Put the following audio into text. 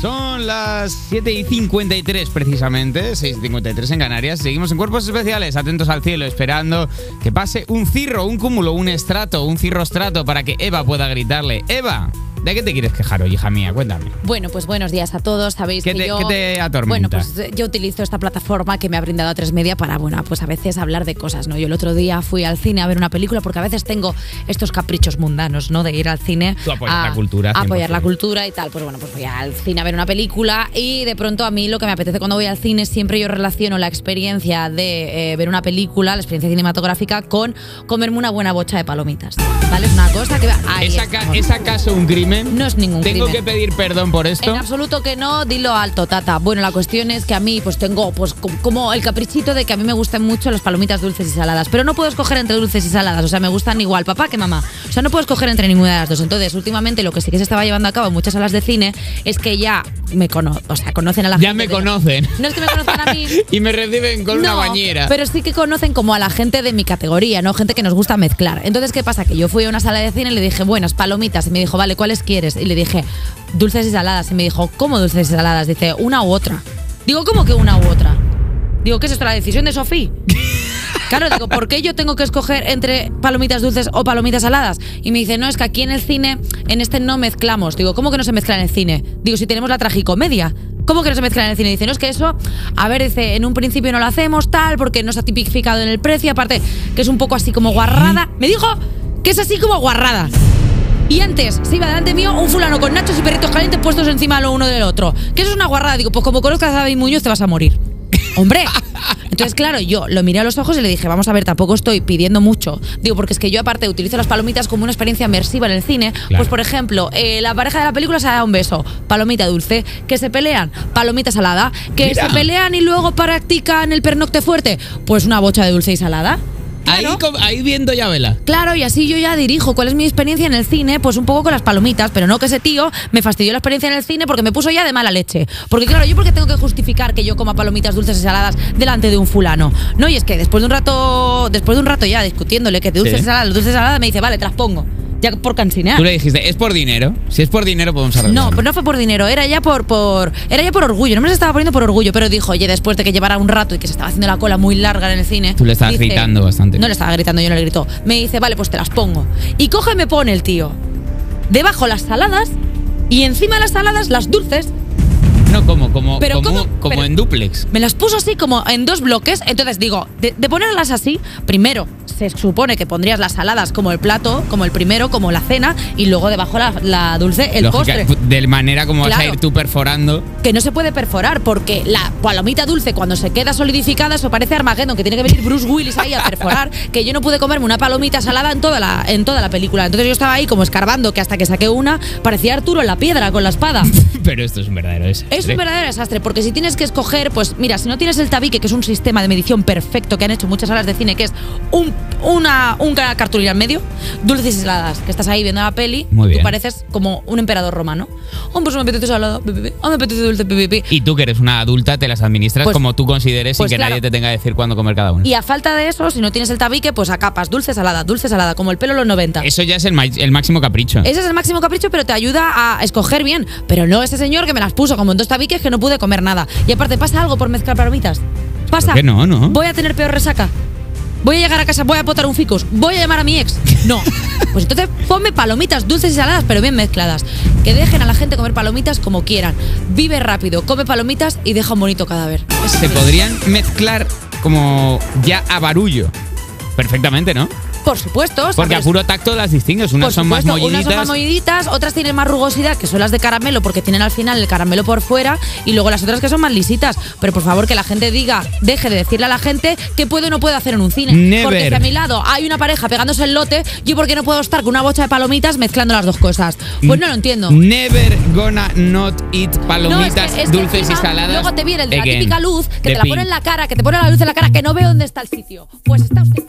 Son las 7 y 53 precisamente, 6 y 53 en Canarias. Seguimos en cuerpos especiales, atentos al cielo, esperando que pase un cirro, un cúmulo, un estrato, un cirrostrato para que Eva pueda gritarle. Eva, ¿de qué te quieres quejar hoy, hija mía? Cuéntame. Bueno, pues buenos días a todos. Sabéis ¿Qué que te, yo... qué te atormenta? Bueno, pues eh, yo utilizo esta plataforma que me ha brindado a tres media para, bueno, pues a veces hablar de cosas, ¿no? Yo el otro día fui al cine a ver una película porque a veces tengo estos caprichos mundanos, ¿no? De ir al cine Tú apoyas a la cultura, a apoyar 100%. la cultura y tal. Pues bueno, pues voy al cine a ver una película y de pronto a mí lo que me apetece cuando voy al cine siempre yo relaciono la experiencia de eh, ver una película, la experiencia cinematográfica con comerme una buena bocha de palomitas. ¿Vale? Es una cosa que va ahí ¿Es, aca- estamos. ¿Es acaso un crimen? No es ningún ¿Tengo crimen. que pedir perdón por esto? En absoluto que no, dilo alto, tata. Bueno, la cuestión es que a mí pues tengo pues co- como el caprichito de que a mí me gustan mucho las palomitas dulces y saladas, pero no puedo escoger entre dulces y saladas, o sea, me gustan igual papá que mamá. O sea, no puedo escoger entre ninguna de las dos. Entonces, últimamente lo que sí que se estaba llevando a cabo en muchas salas de cine es que ya me conocen, o sea, conocen a la Ya gente. me de- conocen. No es que me conozcan a mí. y me reciben con una bañera. Pero sí que conocen como a la gente de mi categoría, ¿no? Gente que nos gusta mezclar. Entonces, ¿qué pasa? Que yo fui a una sala de cine y le dije, buenas, palomitas. Y me dijo, vale, ¿cuáles quieres? Y le dije, dulces y saladas. Y me dijo, ¿cómo dulces y saladas? Dice, una u otra. Digo, ¿cómo que una u otra? Digo, ¿qué es esto? ¿La decisión de Sofía? Claro, digo, ¿por qué yo tengo que escoger entre palomitas dulces o palomitas saladas? Y me dice, no, es que aquí en el cine, en este no mezclamos. Digo, ¿cómo que no se mezcla en el cine? Digo, si tenemos la tragicomedia. ¿Cómo que no se mezcla en el cine? Dice, no, es que eso, a ver, dice, en un principio no lo hacemos tal, porque no se ha tipificado en el precio, aparte que es un poco así como guarrada. Me dijo que es así como guarrada. Y antes se iba delante mío un fulano con nachos y perritos calientes puestos encima lo uno del otro. Que eso es una guarrada. Digo, pues como conozcas a David Muñoz te vas a morir. Hombre. Entonces, claro, yo lo miré a los ojos y le dije, vamos a ver, tampoco estoy pidiendo mucho. Digo, porque es que yo aparte utilizo las palomitas como una experiencia inmersiva en el cine. Pues, por ejemplo, eh, la pareja de la película se da un beso, palomita dulce. Que se pelean, palomita salada. Que Mira. se pelean y luego practican el pernocte fuerte, pues una bocha de dulce y salada. Ahí, Claro. ahí viendo ya vela. Claro, y así yo ya dirijo cuál es mi experiencia en el cine, pues un poco con las palomitas, pero no que ese tío me fastidió la experiencia en el cine porque me puso ya de mala leche. Porque claro, yo porque tengo que justificar que yo coma palomitas dulces y saladas delante de un fulano. No, y es que después de un rato, después de un rato ya discutiéndole que de dulces Sí. y saladas, dulces y saladas, me dice, vale, te las pongo. Ya por cansinear. Tú le dijiste, ¿es por dinero? Si es por dinero podemos arreglarlo. No, pues no fue por dinero, era ya por, por era ya por orgullo, no me las estaba poniendo por orgullo, pero dijo, oye, después de que llevara un rato y que se estaba haciendo la cola muy larga en el cine. Tú le estabas dice- gritando bastante. No le estaba gritando, yo no le grito. Me dice, vale, pues te las pongo. Y coge y me pone el tío. Debajo las saladas y encima de las saladas las dulces. No, como, como, Pero como, ¿cómo? como Pero- en duplex. Me las puso así como en dos bloques. Entonces digo, de, de ponerlas así, primero se supone que pondrías las saladas como el plato, como el primero, como la cena, y luego debajo la, la dulce, el Lógica, postre. De manera como vas a ir tú perforando. que no se puede perforar porque la palomita dulce cuando se queda solidificada eso parece Armageddon que tiene que venir Bruce Willis ahí a perforar que yo no pude comerme una palomita salada en toda la en toda la película entonces yo estaba ahí como escarbando que hasta que saqué una parecía Arturo en la piedra con la espada Pero esto es un verdadero desastre. Es un verdadero desastre porque si tienes que escoger pues mira si no tienes el tabique que es un sistema de medición perfecto que han hecho muchas salas de cine que es un una un ca- cartulina en medio dulces y saladas que estás ahí viendo la peli Muy bien. tú pareces como un emperador romano oh pues me apetece salada pi, pi, pi. oh me apetece dulce. Y tú que eres una adulta te las administras Pues- como tú consideres pues sin que claro. nadie te tenga que decir cuándo comer cada uno. Y a falta de eso, si no tienes el tabique, pues a capas, dulce salada, dulce salada, como el pelo los 90. Eso ya es el, máximo capricho. Ese es el máximo capricho, pero te ayuda a escoger bien. Pero no ese señor que me las puso como en dos tabiques que no pude comer nada. Y aparte, ¿pasa algo por mezclar palomitas? ¿Pasa? ¿Por qué no, no? ¿Voy a tener peor resaca? ¿Voy a llegar a casa, voy a potar un ficus? ¿Voy a llamar a mi ex? No. Pues entonces ponme palomitas dulces y saladas, pero bien mezcladas. Que dejen a la gente comer palomitas como quieran. Vive rápido, come palomitas y deja un bonito cadáver. Se podrían mezclar como ya a barullo. Perfectamente, ¿no? Por supuesto. Porque a puro tacto las distingues. Unas son más supuesto, Unas son molliditas. más molliditas, otras tienen más rugosidad, que son las de caramelo, porque tienen al final el caramelo por fuera, y luego las otras que son más lisitas. Pero por favor, que la gente diga, deje de decirle a la gente qué puede o no puede hacer en un cine. Never. Porque si a mi lado hay una pareja pegándose el lote, yo por qué no puedo estar con una bocha de palomitas mezclando las dos cosas. Pues no lo entiendo. Never gonna not eat No, es palomitas que- es que dulces y saladas. Luego te viene el de la típica luz que te la pone en la cara, que te pone la luz en la cara, que no veo dónde está el sitio. Pues está usted.